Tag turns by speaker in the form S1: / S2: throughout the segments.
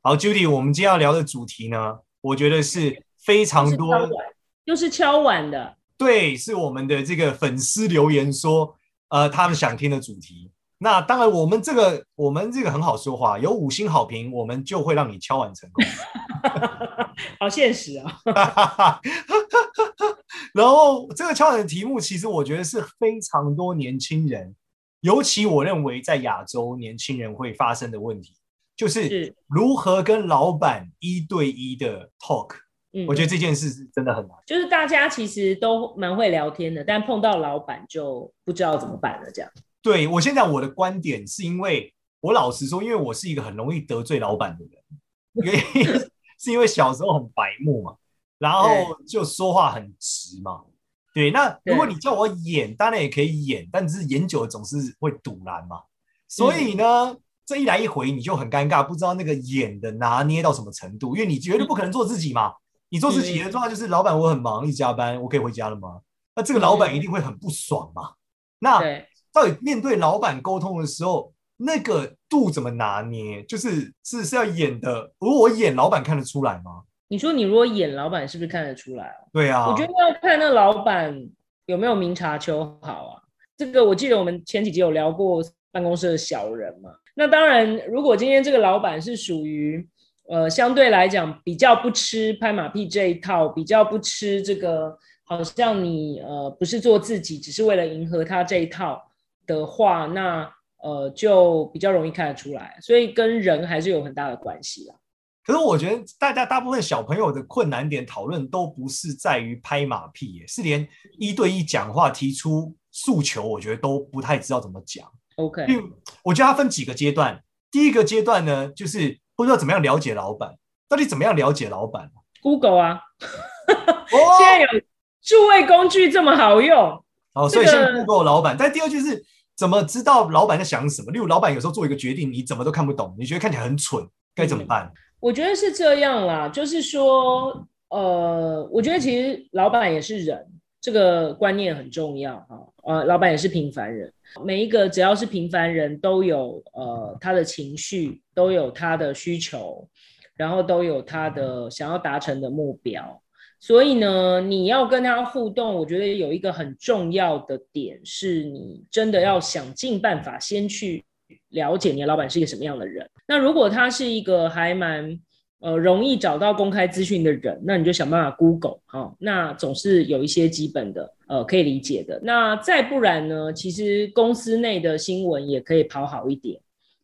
S1: 好，Judy，我们今天要聊的主题呢，我觉得是非常多，
S2: 又是敲碗的，
S1: 对，是我们的这个粉丝留言说，呃，他们想听的主题。那当然，我们这个我们这个很好说话，有五星好评，我们就会让你敲碗成功。
S2: 好现实啊！
S1: 然后这个敲碗的题目，其实我觉得是非常多年轻人，尤其我认为在亚洲年轻人会发生的问题。就是如何跟老板一对一的 talk，嗯，我觉得这件事是真的很难。
S2: 就是大家其实都蛮会聊天的，但碰到老板就不知道怎么办了。这样，
S1: 对，我现在我的观点，是因为我老实说，因为我是一个很容易得罪老板的人，原因 是因为小时候很白目嘛，然后就说话很直嘛。对，那如果你叫我演，当然也可以演，但只是演久了总是会堵烂嘛。所以呢。嗯这一来一回你就很尴尬，不知道那个演的拿捏到什么程度，因为你绝对不可能做自己嘛。你做自己的状态就是老板，我很忙，一加班，我可以回家了吗？那这个老板一定会很不爽嘛。那到底面对老板沟通的时候，那个度怎么拿捏？就是是是要演的，如果我演老板看得出来吗？
S2: 你说你如果演老板，是不是看得出来？
S1: 对啊，
S2: 我觉得要看那老板有没有明察秋毫啊。这个我记得我们前几集有聊过办公室的小人嘛。那当然，如果今天这个老板是属于呃相对来讲比较不吃拍马屁这一套，比较不吃这个好像你呃不是做自己，只是为了迎合他这一套的话，那呃就比较容易看得出来。所以跟人还是有很大的关系啦。
S1: 可是我觉得大家大部分小朋友的困难点讨论都不是在于拍马屁耶，是连一对一讲话提出诉求，我觉得都不太知道怎么讲。
S2: OK，
S1: 因为我觉得它分几个阶段。第一个阶段呢，就是不知道怎么样了解老板，到底怎么样了解老板
S2: ？Google 啊，现在有数位工具这么好用。
S1: 哦，所以先 Google 老板。但第二就是怎么知道老板在想什么？例如，老板有时候做一个决定，你怎么都看不懂，你觉得看起来很蠢，该怎么办？
S2: 我觉得是这样啦，就是说，呃，我觉得其实老板也是人，这个观念很重要哈。呃，老板也是平凡人。每一个只要是平凡人都有呃他的情绪，都有他的需求，然后都有他的想要达成的目标。所以呢，你要跟他互动，我觉得有一个很重要的点是，你真的要想尽办法先去了解你的老板是一个什么样的人。那如果他是一个还蛮呃容易找到公开资讯的人，那你就想办法 Google 哈、那总是有一些基本的。呃，可以理解的。那再不然呢？其实公司内的新闻也可以跑好一点。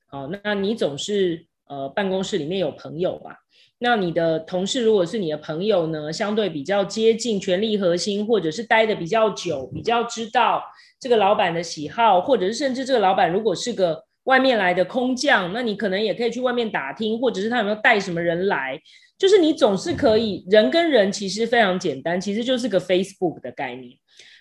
S2: 好，那你总是呃办公室里面有朋友吧？那你的同事如果是你的朋友呢，相对比较接近权力核心，或者是待得比较久，比较知道这个老板的喜好，或者是甚至这个老板如果是个外面来的空降，那你可能也可以去外面打听，或者是他有没有带什么人来。就是你总是可以，人跟人其实非常简单，其实就是个 Facebook 的概念。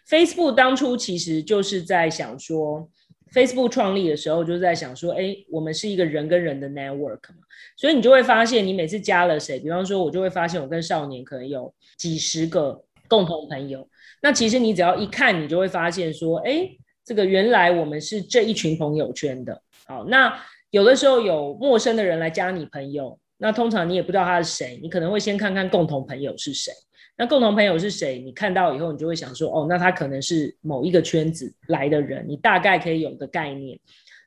S2: Facebook 当初其实就是在想说，Facebook 创立的时候就在想说，哎，我们是一个人跟人的 network 嘛，所以你就会发现，你每次加了谁，比方说，我就会发现我跟少年可能有几十个共同朋友。那其实你只要一看，你就会发现说，哎，这个原来我们是这一群朋友圈的。好，那有的时候有陌生的人来加你朋友，那通常你也不知道他是谁，你可能会先看看共同朋友是谁。那共同朋友是谁？你看到以后，你就会想说，哦，那他可能是某一个圈子来的人，你大概可以有个概念。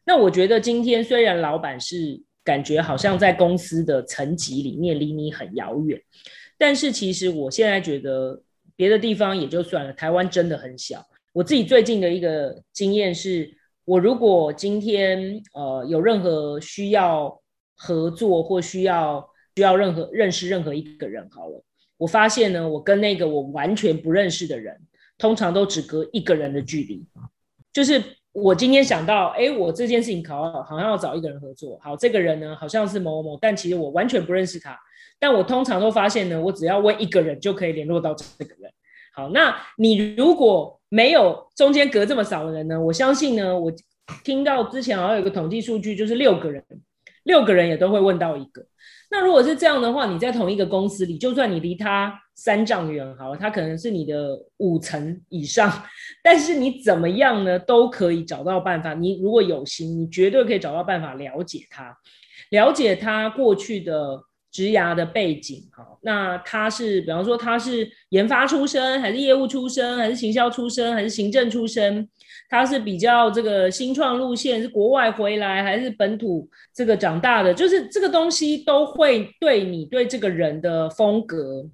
S2: 那我觉得今天虽然老板是感觉好像在公司的层级里面离你很遥远，但是其实我现在觉得别的地方也就算了，台湾真的很小。我自己最近的一个经验是，我如果今天呃有任何需要合作或需要需要任何认识任何一个人，好了。我发现呢，我跟那个我完全不认识的人，通常都只隔一个人的距离，就是我今天想到，哎，我这件事情考好像要找一个人合作，好，这个人呢好像是某某某，但其实我完全不认识他。但我通常都发现呢，我只要问一个人就可以联络到这个人。好，那你如果没有中间隔这么少的人呢？我相信呢，我听到之前好像有个统计数据，就是六个人，六个人也都会问到一个。那如果是这样的话，你在同一个公司里，就算你离他三丈远，好了，他可能是你的五层以上，但是你怎么样呢，都可以找到办法。你如果有心，你绝对可以找到办法了解他，了解他过去的。职涯的背景，好，那他是，比方说他是研发出身，还是业务出身，还是行销出身，还是行政出身？他是比较这个新创路线，是国外回来，还是本土这个长大的？就是这个东西都会对你对这个人的风格。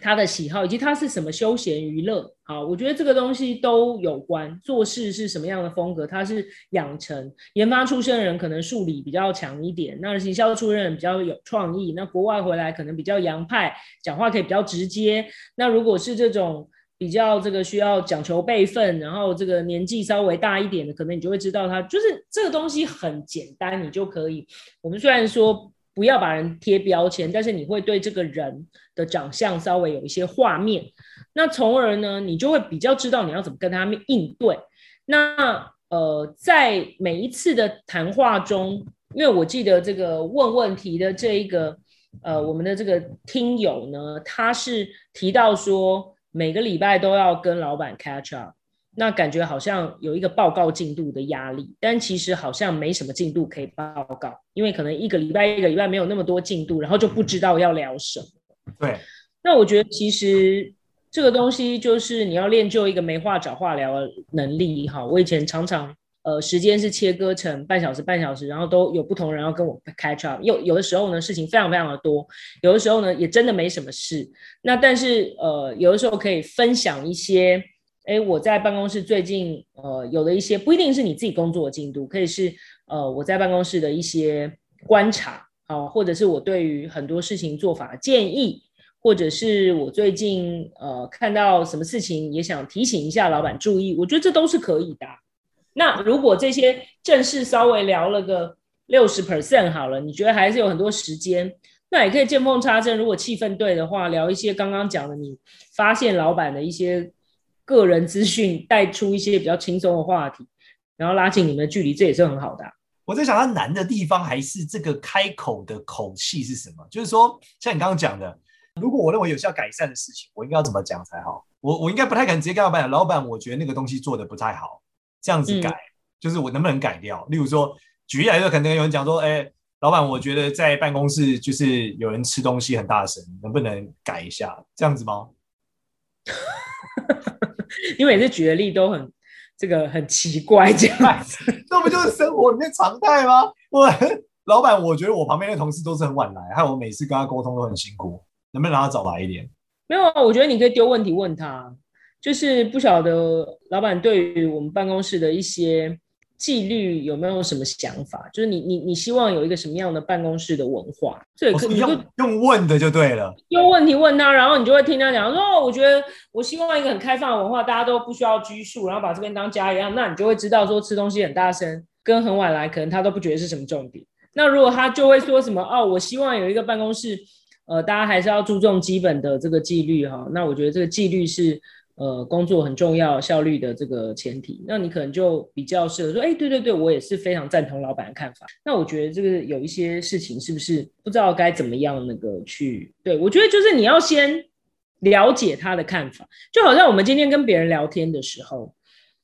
S2: 他的喜好以及他是什么休闲娱乐，好，我觉得这个东西都有关。做事是什么样的风格，他是养成研发出身的人，可能数理比较强一点；那行销出身人比较有创意，那国外回来可能比较洋派，讲话可以比较直接。那如果是这种比较这个需要讲求辈分，然后这个年纪稍微大一点的，可能你就会知道他就是这个东西很简单，你就可以。我们虽然说。不要把人贴标签，但是你会对这个人的长相稍微有一些画面，那从而呢，你就会比较知道你要怎么跟他们应对。那呃，在每一次的谈话中，因为我记得这个问问题的这一个呃，我们的这个听友呢，他是提到说每个礼拜都要跟老板 catch up。那感觉好像有一个报告进度的压力，但其实好像没什么进度可以报告，因为可能一个礼拜一个礼拜没有那么多进度，然后就不知道要聊什么。
S1: 对，
S2: 那我觉得其实这个东西就是你要练就一个没话找话聊的能力哈。我以前常常呃时间是切割成半小时半小时，然后都有不同人要跟我 catch up，有有的时候呢事情非常非常的多，有的时候呢也真的没什么事。那但是呃有的时候可以分享一些。哎，我在办公室最近呃有了一些，不一定是你自己工作的进度，可以是呃我在办公室的一些观察，啊、或者是我对于很多事情做法的建议，或者是我最近呃看到什么事情也想提醒一下老板注意，我觉得这都是可以的。那如果这些正式稍微聊了个六十 percent 好了，你觉得还是有很多时间，那也可以见缝插针，如果气氛对的话，聊一些刚刚讲的你发现老板的一些。个人资讯带出一些比较轻松的话题，然后拉近你们的距离，这也是很好的啊。
S1: 我在想，它难的地方还是这个开口的口气是什么？就是说，像你刚刚讲的，如果我认为有需要改善的事情，我应该要怎么讲才好？我我应该不太敢直接跟老板讲，老板，我觉得那个东西做的不太好，这样子改，嗯、就是我能不能改掉？例如说，举例来说，可能有人讲说，哎，老板，我觉得在办公室就是有人吃东西很大声，能不能改一下？这样子吗？
S2: 因为每次举的例都很这个很奇怪，这样子，
S1: 这不就是生活里面常态吗？我 老板，我觉得我旁边的同事都是很晚来，还有我每次跟他沟通都很辛苦，能不能让他早来一点？
S2: 没有啊，我觉得你可以丢问题问他，就是不晓得老板对于我们办公室的一些。纪律有没有什么想法？就是你你你希望有一个什么样的办公室的文化？这可以用
S1: 用问的就对了，
S2: 用问题问他，然后你就会听他讲说：“哦，我觉得我希望一个很开放的文化，大家都不需要拘束，然后把这边当家一样。”那你就会知道说吃东西很大声跟很晚来，可能他都不觉得是什么重点。那如果他就会说什么：“哦，我希望有一个办公室，呃，大家还是要注重基本的这个纪律哈。”那我觉得这个纪律是。呃，工作很重要，效率的这个前提，那你可能就比较适合说，哎，对对对，我也是非常赞同老板的看法。那我觉得这个有一些事情是不是不知道该怎么样那个去？对，我觉得就是你要先了解他的看法，就好像我们今天跟别人聊天的时候，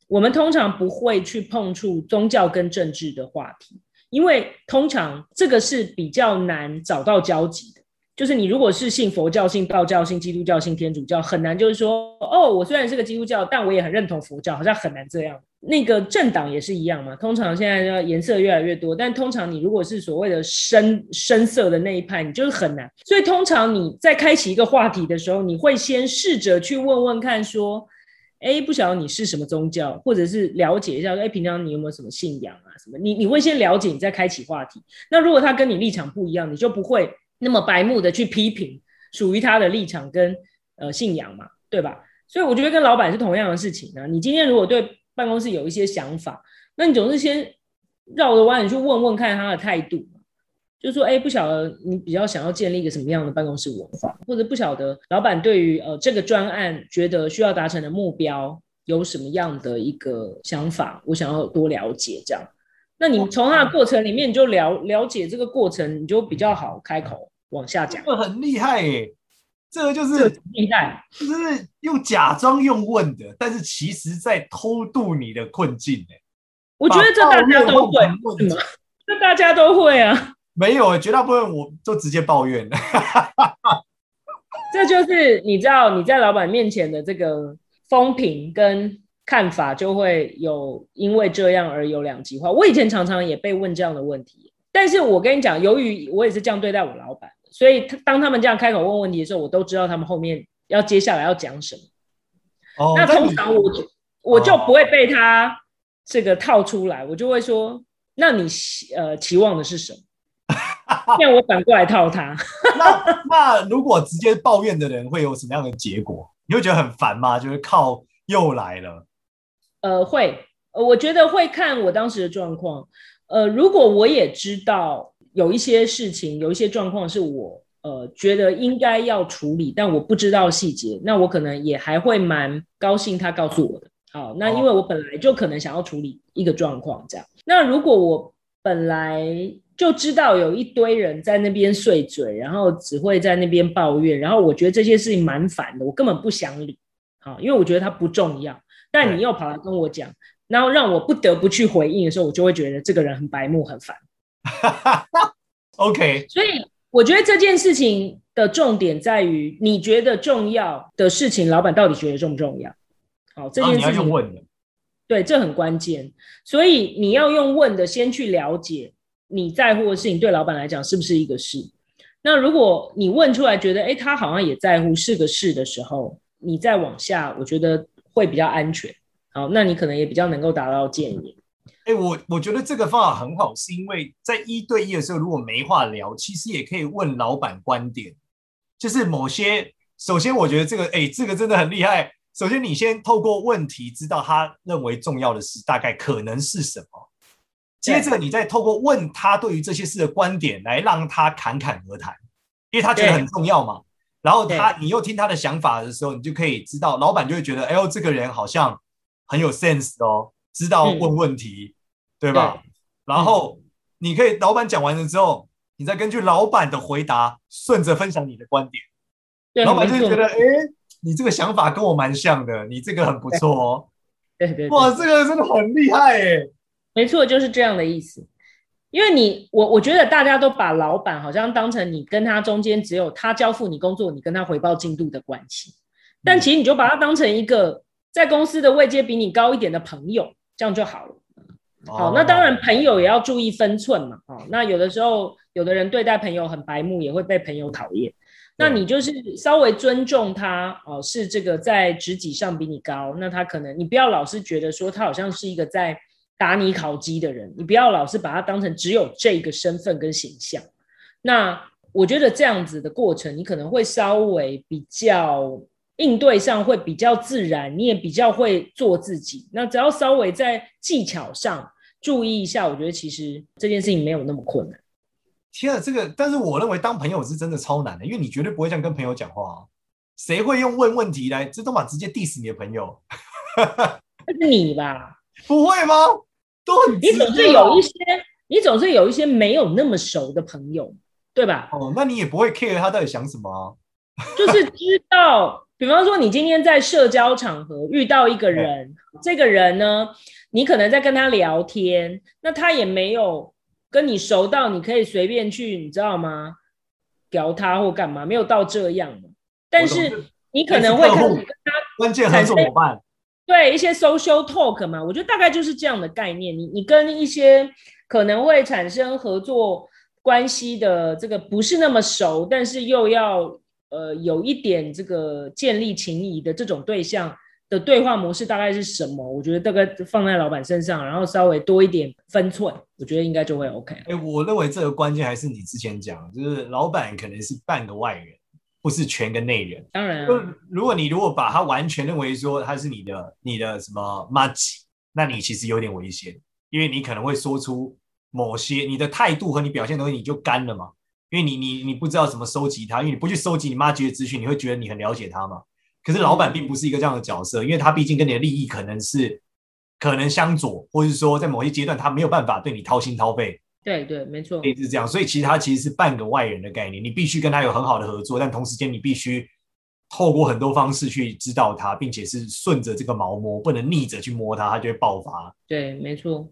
S2: 我们通常不会去碰触宗教跟政治的话题，因为通常这个是比较难找到交集的。就是你如果是信佛教、信道教、信基督教、信天主教，很难就是说，哦，我虽然是个基督教，但我也很认同佛教，好像很难这样。那个政党也是一样嘛，通常现在要颜色越来越多，但通常你如果是所谓的深深色的那一派，你就是很难。所以通常你在开启一个话题的时候，你会先试着去问问看，说，哎，不晓得你是什么宗教，或者是了解一下，哎，平常你有没有什么信仰啊？什么？你你会先了解，你再开启话题。那如果他跟你立场不一样，你就不会。那么白目的去批评属于他的立场跟呃信仰嘛，对吧？所以我觉得跟老板是同样的事情啊。你今天如果对办公室有一些想法，那你总是先绕着弯，你去问问看他的态度，就说，哎，不晓得你比较想要建立一个什么样的办公室文化，或者不晓得老板对于呃这个专案觉得需要达成的目标有什么样的一个想法，我想要多了解这样。那你从他的过程里面你就了了解这个过程，你就比较好开口往下讲。
S1: 这个很厉害耶，这个就是
S2: 厉害，
S1: 就是用假装用问的，但是其实在偷渡你的困境。
S2: 我觉得这大家都会，这大家都会啊。
S1: 没有，绝大部分我都直接抱怨了。
S2: 这就是你知道你在老板面前的这个风评跟看法，就会有因为这样而有两极化。我以前常常也被问这样的问题，但是我跟你讲，由于我也是这样对待我老板，所以当他们这样开口问问题的时候，我都知道他们后面要接下来要讲什么。哦，那通常我就我就不会被他这个套出来，我就会说：那你呃期望的是什么？让我反过来套他
S1: 那。那那如果直接抱怨的人会有什么样的结果？你会觉得很烦吗？就是靠又来了。
S2: 呃，会，呃，我觉得会看我当时的状况。呃，如果我也知道有一些事情，有一些状况是我呃觉得应该要处理，但我不知道细节，那我可能也还会蛮高兴他告诉我的。好，那因为我本来就可能想要处理一个状况这样。那如果我本来就知道有一堆人在那边碎嘴，然后只会在那边抱怨，然后我觉得这些事情蛮烦的，我根本不想理，好，因为我觉得它不重要。但你又跑来跟我讲，然后让我不得不去回应的时候，我就会觉得这个人很白目，很烦。
S1: OK，
S2: 所以我觉得这件事情的重点在于，你觉得重要的事情，老板到底觉得重不重要？好，这件事情，啊，你要用问的，对，这很关键。所以你要用问的，先去了解。你在乎的事情对老板来讲是不是一个事？那如果你问出来觉得，哎，他好像也在乎是个事的时候，你再往下，我觉得会比较安全。好，那你可能也比较能够达到建议。
S1: 哎，我我觉得这个方法很好，是因为在一对一的时候，如果没话聊，其实也可以问老板观点。就是某些，首先我觉得这个，哎，这个真的很厉害。首先，你先透过问题知道他认为重要的事大概可能是什么。接着，你再透过问他对于这些事的观点，来让他侃侃而谈，因为他觉得很重要嘛。然后他，你又听他的想法的时候，你就可以知道，老板就会觉得，哎呦，这个人好像很有 sense 哦，知道问问题，嗯、对吧？对，然后你可以，老板讲完了之后，你再根据老板的回答，顺着分享你的观点，老板就会觉得，哎，你这个想法跟我蛮像的，你这个很不错哦。
S2: 对对，对，
S1: 哇，这个真的很厉害哎。
S2: 没错，就是这样的意思。因为你我我觉得大家都把老板好像当成你跟他中间只有他交付你工作，你跟他回报进度的关系。但其实你就把他当成一个在公司的位阶比你高一点的朋友，这样就好了。好，那当然朋友也要注意分寸嘛。好，那有的时候有的人对待朋友很白目，也会被朋友讨厌。那你就是稍微尊重他哦，是这个在职级上比你高，那他可能你不要老是觉得说他好像是一个在。打你考绩的人，你不要老是把他当成只有这个身份跟形象。那我觉得这样子的过程，你可能会稍微比较应对上会比较自然，你也比较会做自己。那只要稍微在技巧上注意一下，我觉得其实这件事情没有那么困难。
S1: 天啊，这个，但是我认为当朋友是真的超难的，因为你绝对不会这样跟朋友讲话啊。谁会用问问题来，这都嘛直接 diss 你的朋友？
S2: 那是你吧？
S1: 不会吗？都很
S2: 你总是有一些，你总是有一些没有那么熟的朋友，对吧？
S1: 哦，那你也不会 care 他到底想什么啊？
S2: 就是知道，比方说你今天在社交场合遇到一个人，这个人呢，你可能在跟他聊天，那他也没有跟你熟到你可以随便去，你知道吗？聊他或干嘛，没有到这样嘛。但是你可能会跟他
S1: 关键合作伙伴。
S2: 对一些 social talk 嘛，我觉得大概就是这样的概念。你你跟一些可能会产生合作关系的这个不是那么熟，但是又要呃有一点这个建立情谊的这种对象的对话模式大概是什么？我觉得大概放在老板身上，然后稍微多一点分寸，我觉得应该就会 OK。哎，
S1: 我认为这个关键还是你之前讲，就是老板可能是半个外人。不是全个内人，
S2: 当然、啊。
S1: 如果你如果把他完全认为说他是你的你的什么麻吉，那你其实有点危险，因为你可能会说出某些你的态度和你表现的东西，你就干了嘛。因为你你你不知道怎么收集它，因为你不去收集你妈级的资讯，你会觉得你很了解他嘛。可是老板并不是一个这样的角色，因为他毕竟跟你的利益可能是可能相左，或者是说在某些阶段他没有办法对你掏心掏肺。
S2: 对对，没错，
S1: 是这样。所以其实他其实是半个外人的概念，你必须跟他有很好的合作，但同时间你必须透过很多方式去知道他，并且是顺着这个毛摸，不能逆着去摸他，他就会爆发。
S2: 对，没错。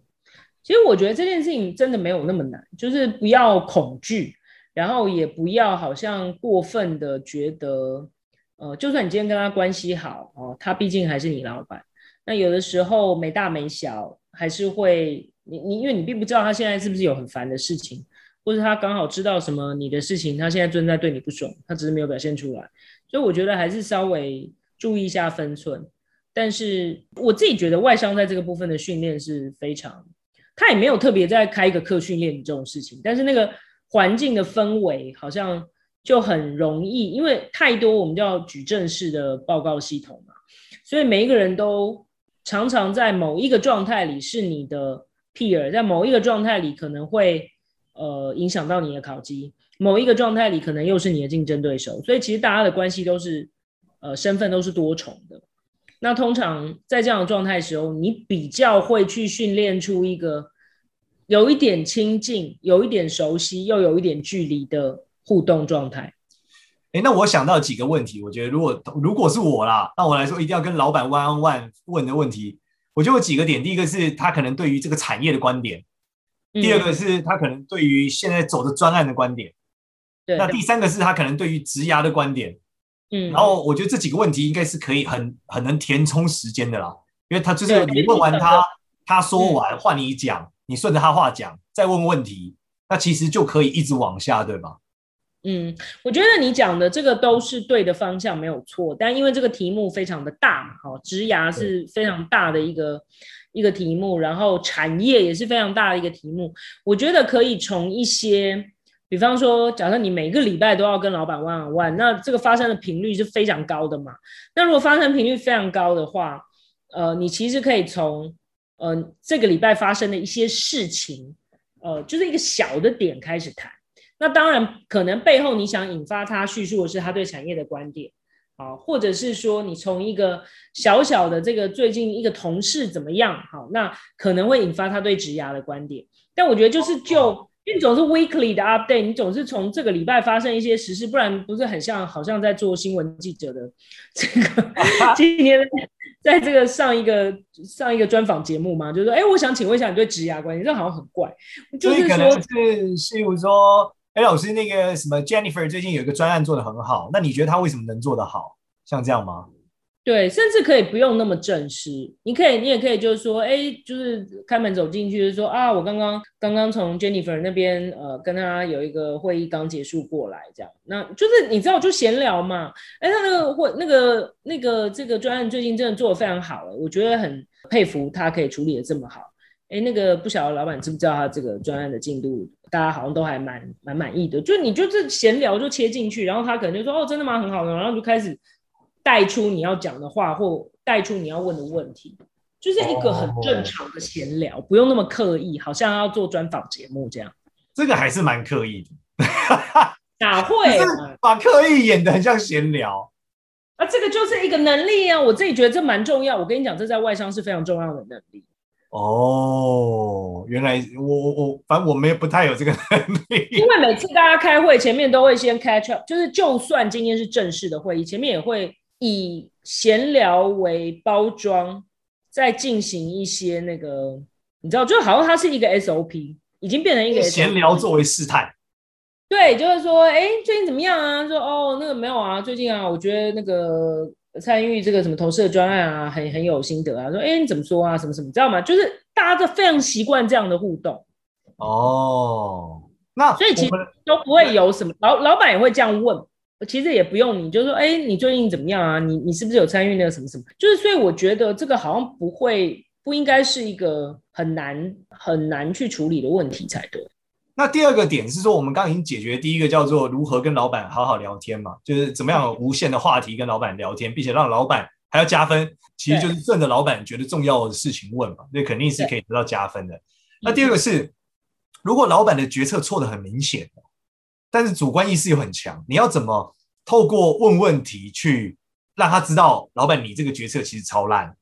S2: 其实我觉得这件事情真的没有那么难，就是不要恐惧，然后也不要好像过分的觉得，呃，就算你今天跟他关系好哦，他毕竟还是你老板。那有的时候没大没小，还是会。你你，因为你并不知道他现在是不是有很烦的事情，或者他刚好知道什么你的事情，他现在正在对你不爽，他只是没有表现出来，所以我觉得还是稍微注意一下分寸。但是我自己觉得外商在这个部分的训练是非常，他也没有特别在开一个课训练这种事情，但是那个环境的氛围好像就很容易，因为太多我们叫矩阵式的报告系统嘛，所以每一个人都常常在某一个状态里是你的。peer 在某一个状态里可能会呃影响到你的考绩，某一个状态里可能又是你的竞争对手，所以其实大家的关系都是呃身份都是多重的。那通常在这样的状态时候，你比较会去训练出一个有一点亲近、有一点熟悉又有一点距离的互动状态。
S1: 哎，那我想到几个问题，我觉得如果如果是我啦，那我来说一定要跟老板 one on one 问的问题。我就有几个点，第一个是他可能对于这个产业的观点，第二个是他可能对于现在走的专案的观点，
S2: 对，
S1: 那第三个是他可能对于职涯的观点，嗯，然后我觉得这几个问题应该是可以很很能填充时间的啦，因为他就是你问完他，他说完换你讲，你顺着他话讲，再问问题，那其实就可以一直往下，对吧？
S2: 嗯，我觉得你讲的这个都是对的方向，没有错。但因为这个题目非常的大嘛，哈，职涯是非常大的一个一个题目，然后产业也是非常大的一个题目。我觉得可以从一些，比方说，假设你每个礼拜都要跟老板 one on one，那这个发生的频率是非常高的嘛。那如果发生频率非常高的话，呃，你其实可以从呃这个礼拜发生的一些事情，呃，就是一个小的点开始谈。那当然，可能背后你想引发他叙述的是他对产业的观点，啊，或者是说你从一个小小的这个最近一个同事怎么样，好，那可能会引发他对职涯的观点。但我觉得就是就，因为你总是 weekly 的 update，你总是从这个礼拜发生一些时事，不然不是很像好像在做新闻记者的这个 今天在这个上一个上一个专访节目嘛，就是说，哎，我想请问一下你对职涯关系，这好像很怪，就是说
S1: 是，是，比如说。哎，老师，那个什么 Jennifer 最近有一个专案做得很好，那你觉得他为什么能做得好？像这样吗？
S2: 对，甚至可以不用那么正式，你可以，你也可以就是说，哎，就是开门走进去，就是说啊，我刚刚刚刚从 Jennifer 那边呃跟他有一个会议刚结束过来，这样，那就是你知道就闲聊嘛。哎，他那个会那个那个这个专案最近真的做得非常好了，我觉得很佩服他可以处理得这么好。哎，那个不晓得老板知不知道他这个专案的进度？大家好像都还蛮蛮满意的。就你就这闲聊就切进去，然后他可能就说：“哦，真的吗？很好的。”然后就开始带出你要讲的话，或带出你要问的问题，就是一个很正常的闲聊，不用那么刻意，好像要做专访节目这样。
S1: 这个还是蛮刻意的，
S2: 哪会
S1: 把刻意演的很像闲聊
S2: 啊？这个就是一个能力啊！我自己觉得这蛮重要。我跟你讲，这在外商是非常重要的能力。
S1: 哦，原来我我我，反正我们也不太有这个能力。
S2: 因为每次大家开会前面都会先 catch up，就是就算今天是正式的会议，前面也会以闲聊为包装，再进行一些那个，你知道，就好像它是一个 SOP，已经变成一个
S1: 闲聊作为试探。
S2: 对，就是说，哎，最近怎么样啊？说哦，那个没有啊，最近啊，我觉得那个。参与这个什么投射专案啊，很很有心得啊。说，哎，你怎么说啊？什么什么，知道吗？就是大家都非常习惯这样的互动。
S1: 哦，那
S2: 所以其实都不会有什么老老板也会这样问，其实也不用你，就是说，哎，你最近怎么样啊？你你是不是有参与那个什么什么？就是所以我觉得这个好像不会不应该是一个很难很难去处理的问题才对。
S1: 那第二个点是说，我们刚刚已经解决第一个叫做如何跟老板好好聊天嘛，就是怎么样有无限的话题跟老板聊天，并且让老板还要加分，其实就是顺着老板觉得重要的事情问嘛，那肯定是可以得到加分的。那第二个是，如果老板的决策错的很明显，但是主观意识又很强，你要怎么透过问问题去让他知道，老板你这个决策其实超烂？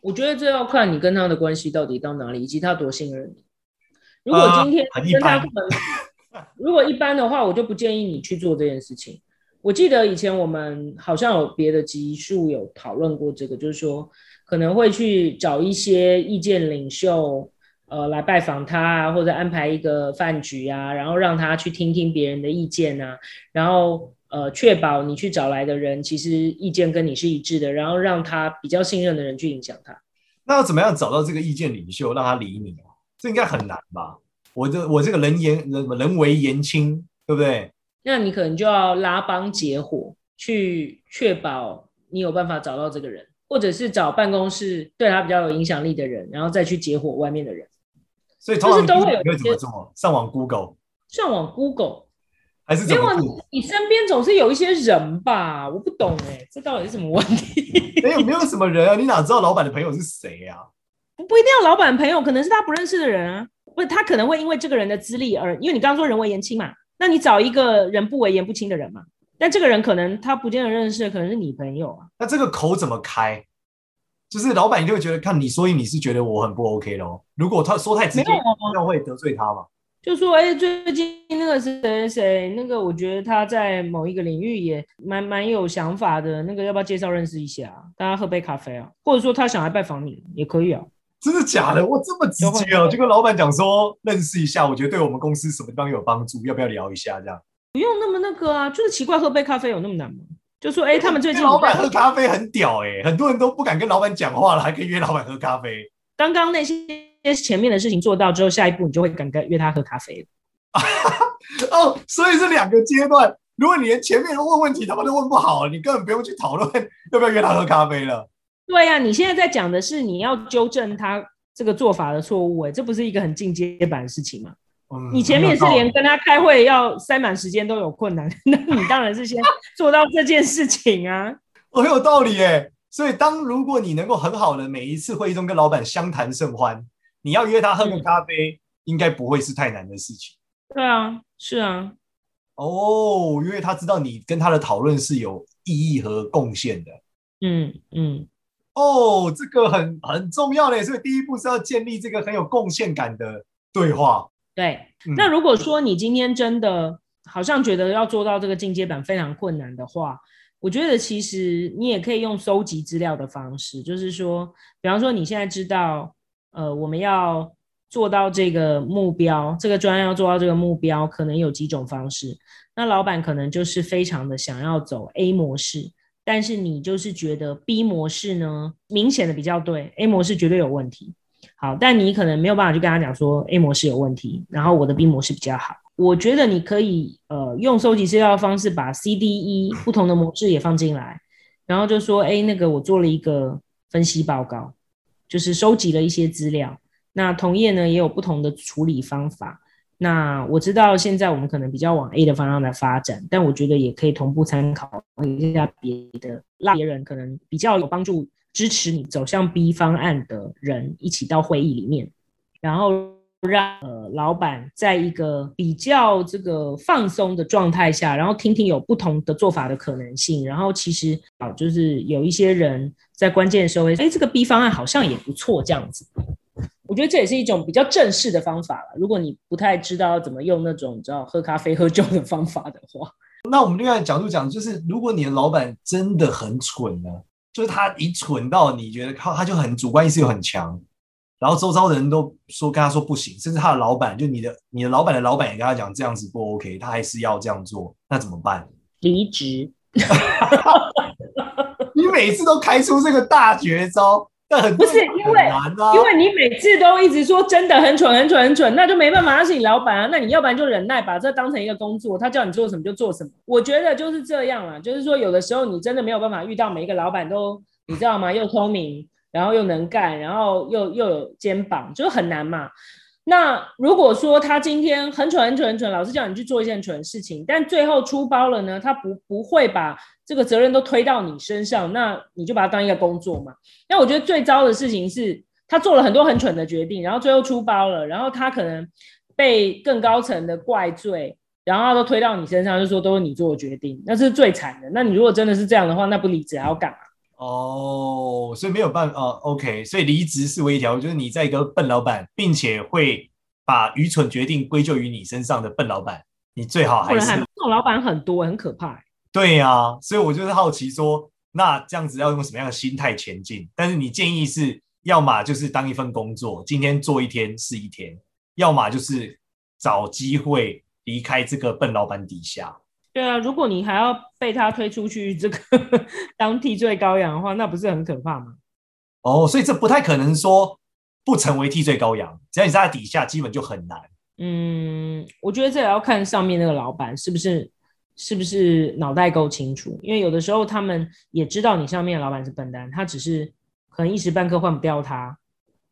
S2: 我觉得这要看你跟他的关系到底到哪里，以及他多信任你。如果今天跟他可能，呃、如果一般的话，我就不建议你去做这件事情。我记得以前我们好像有别的集数有讨论过这个，就是说可能会去找一些意见领袖，呃，来拜访他啊，或者安排一个饭局啊，然后让他去听听别人的意见啊，然后呃，确保你去找来的人其实意见跟你是一致的，然后让他比较信任的人去影响他。
S1: 那要怎么样找到这个意见领袖，让他理你啊？这应该很难吧？我这我这个人言人人为言轻，对不对？
S2: 那你可能就要拉帮结伙，去确保你有办法找到这个人，或者是找办公室对他比较有影响力的人，然后再去结伙外面的人。
S1: 所以通常都会有怎么做？上网 Google，
S2: 上网 Google，
S1: 还是怎么？
S2: 你身边总是有一些人吧？我不懂哎、欸，这到底是什么问题？
S1: 没有没有什么人啊？你哪知道老板的朋友是谁啊？
S2: 不不一定要老板朋友，可能是他不认识的人啊。不是，他可能会因为这个人的资历而，因为你刚刚说人微言轻嘛。那你找一个人不为言不轻的人嘛？但这个人可能他不见得认识，可能是你朋友啊。
S1: 那这个口怎么开？就是老板一定会觉得看你，所以你是觉得我很不 OK 咯。如果他说太直接，那会得罪他嘛？
S2: 就说哎、欸，最近那个谁谁谁，那个我觉得他在某一个领域也蛮蛮有想法的，那个要不要介绍认识一下？大家喝杯咖啡啊？或者说他想来拜访你也可以啊。
S1: 真的假的？我这么直接哦，就跟老板讲说认识一下，我觉得对我们公司什么地方有帮助，要不要聊一下？这样
S2: 不用那么那个啊，就是奇怪，喝杯咖啡有那么难吗？就说哎、欸，他们最近
S1: 老板喝咖啡很屌哎、欸，很多人都不敢跟老板讲话了，还可以约老板喝咖啡。
S2: 刚刚那些前面的事情做到之后，下一步你就会敢跟约他喝咖啡
S1: 哦，所以是两个阶段。如果你连前面的问问题他们都问不好，你根本不用去讨论要不要约他喝咖啡了。
S2: 对呀、啊，你现在在讲的是你要纠正他这个做法的错误，哎，这不是一个很进阶版的事情吗？嗯，你前面是连跟他开会要塞满时间都有困难，那你当然是先 做到这件事情啊。
S1: 很有道理哎，所以当如果你能够很好的每一次会议中跟老板相谈甚欢，你要约他喝个咖啡，嗯、应该不会是太难的事情。
S2: 对啊，是啊。
S1: 哦，因为他知道你跟他的讨论是有意义和贡献的。
S2: 嗯嗯。
S1: 哦，这个很很重要嘞，所以第一步是要建立这个很有贡献感的对话。
S2: 对，嗯、那如果说你今天真的好像觉得要做到这个进阶版非常困难的话，我觉得其实你也可以用搜集资料的方式，就是说，比方说你现在知道，呃，我们要做到这个目标，这个专案要做到这个目标，可能有几种方式。那老板可能就是非常的想要走 A 模式。但是你就是觉得 B 模式呢，明显的比较对，A 模式绝对有问题。好，但你可能没有办法去跟他讲说 A 模式有问题，然后我的 B 模式比较好。我觉得你可以呃用收集资料的方式把 C、D、E 不同的模式也放进来，然后就说哎，那个我做了一个分析报告，就是收集了一些资料。那同业呢也有不同的处理方法。那我知道现在我们可能比较往 A 的方向来发展，但我觉得也可以同步参考一下别的，让别人可能比较有帮助，支持你走向 B 方案的人一起到会议里面，然后让呃老板在一个比较这个放松的状态下，然后听听有不同的做法的可能性，然后其实啊就是有一些人在关键的时候会，哎，这个 B 方案好像也不错这样子。我觉得这也是一种比较正式的方法了。如果你不太知道怎么用那种你知道喝咖啡喝酒的方法的话，
S1: 那我们另外角度讲，就是如果你的老板真的很蠢呢，就是他一蠢到你觉得靠他就很主观意识又很强，然后周遭的人都说跟他说不行，甚至他的老板就你的你的老板的老板也跟他讲这样子不 OK，他还是要这样做，那怎么办？
S2: 离职。
S1: 你每次都开出这个大绝招。
S2: 不是因为，因为你每次都一直说真的很蠢很蠢很蠢，那就没办法，他是你老板啊。那你要不然就忍耐，把这当成一个工作，他叫你做什么就做什么。我觉得就是这样啦，就是说有的时候你真的没有办法遇到每一个老板都，你知道吗？又聪明，然后又能干，然后又又有肩膀，就很难嘛。那如果说他今天很蠢很蠢很蠢，老师叫你去做一件蠢事情，但最后出包了呢，他不不会把这个责任都推到你身上，那你就把它当一个工作嘛。那我觉得最糟的事情是他做了很多很蠢的决定，然后最后出包了，然后他可能被更高层的怪罪，然后他都推到你身上，就说都是你做的决定，那是最惨的。那你如果真的是这样的话，那不离职还要干嘛？
S1: 哦，所以没有办法哦。OK，所以离职是唯一一条，就是你在一个笨老板，并且会把愚蠢决定归咎于你身上的笨老板，你最好还是这
S2: 种老板很多，很可怕。
S1: 对呀、啊，所以我就是好奇说，那这样子要用什么样的心态前进？但是你建议是，要么就是当一份工作，今天做一天是一天；要么就是找机会离开这个笨老板底下。
S2: 对啊，如果你还要被他推出去这个 当替罪羔羊的话，那不是很可怕吗？
S1: 哦，所以这不太可能说不成为替罪羔羊，只要你在他底下，基本就很难。
S2: 嗯，我觉得这也要看上面那个老板是不是是不是脑袋够清楚，因为有的时候他们也知道你上面的老板是笨蛋，他只是可能一时半刻换不掉他。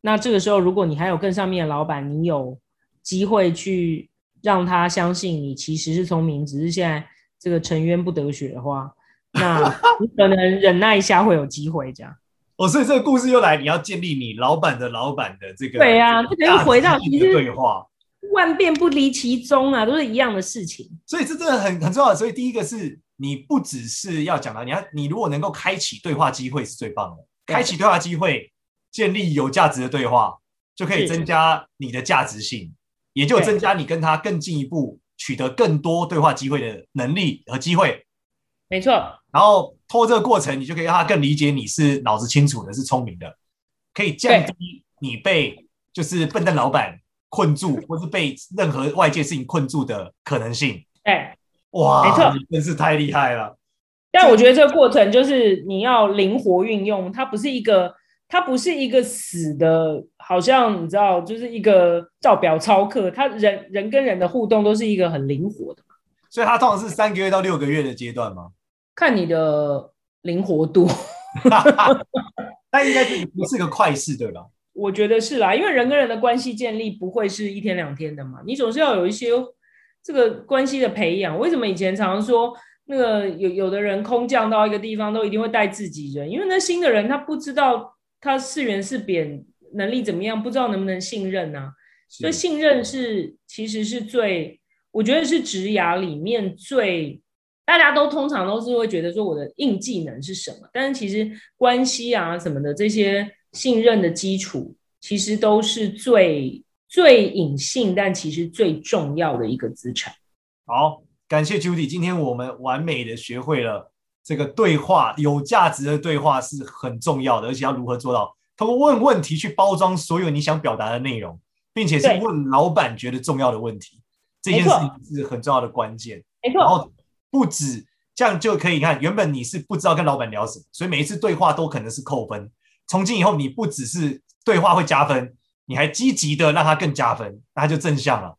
S2: 那这个时候，如果你还有更上面的老板，你有机会去。让他相信你其实是聪明，只是现在这个沉冤不得雪的话，那 你可能忍耐一下会有机会这样。
S1: 哦，所以这个故事又来，你要建立你老板的老板的这个
S2: 对啊，这个又回到其实
S1: 对话，
S2: 万变不离其宗啊，都是一样的事情。
S1: 所以这真的很很重要。所以第一个是你不只是要讲到，你要你如果能够开启对话机会是最棒的，开启对话机会，建立有价值的对话，就可以增加你的价值性。也就增加你跟他更进一步取得更多对话机会的能力和机会，
S2: 没错。
S1: 然后通过这个过程，你就可以让他更理解你是脑子清楚的，是聪明的，可以降低你被就是笨蛋老板困住，或是被任何外界事情困住的可能性。
S2: 哎，
S1: 哇，没错，真是太厉害了。
S2: 但我觉得这个过程就是你要灵活运用，它不是一个。它不是一个死的，好像你知道，就是一个照表操课。他人人跟人的互动都是一个很灵活的，
S1: 所以它通常是三个月到六个月的阶段吗？
S2: 看你的灵活度，
S1: 那应该是不是个快事，对吧？
S2: 我觉得是啦，因为人跟人的关系建立不会是一天两天的嘛，你总是要有一些这个关系的培养。为什么以前常常说那个有有的人空降到一个地方都一定会带自己人，因为那新的人他不知道。他是圆是扁，能力怎么样？不知道能不能信任呢、啊？所以信任是其实是最，我觉得是职涯里面最，大家都通常都是会觉得说我的硬技能是什么？但是其实关系啊什么的这些信任的基础，其实都是最最隐性，但其实最重要的一个资产。
S1: 好，感谢 Judy，今天我们完美的学会了。这个对话有价值的对话是很重要的，而且要如何做到？通过问问题去包装所有你想表达的内容，并且是问老板觉得重要的问题，这件事情是很重要的关键。
S2: 没错。
S1: 然后不止这样就可以看，原本你是不知道跟老板聊什么，所以每一次对话都可能是扣分。从今以后，你不只是对话会加分，你还积极的让他更加分，那他就正向了。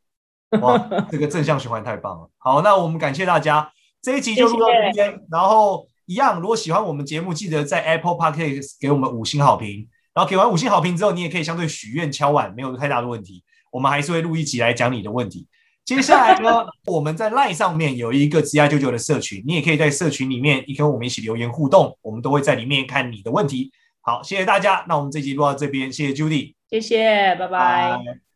S1: 哇，这个正向循环太棒了。好，那我们感谢大家。这一集就录到这边，然后一样，如果喜欢我们节目，记得在 Apple Podcast 给我们五星好评。然后给完五星好评之后，你也可以相对许愿敲碗，没有太大的问题。我们还是会录一集来讲你的问题。接下来呢，我们在 Line 上面有一个职涯99的社群，你也可以在社群里面，你跟我们一起留言互动，我们都会在里面看你的问题。好，谢谢大家，那我们这集录到这边，谢谢 Judy，
S2: 谢谢，拜拜。拜拜。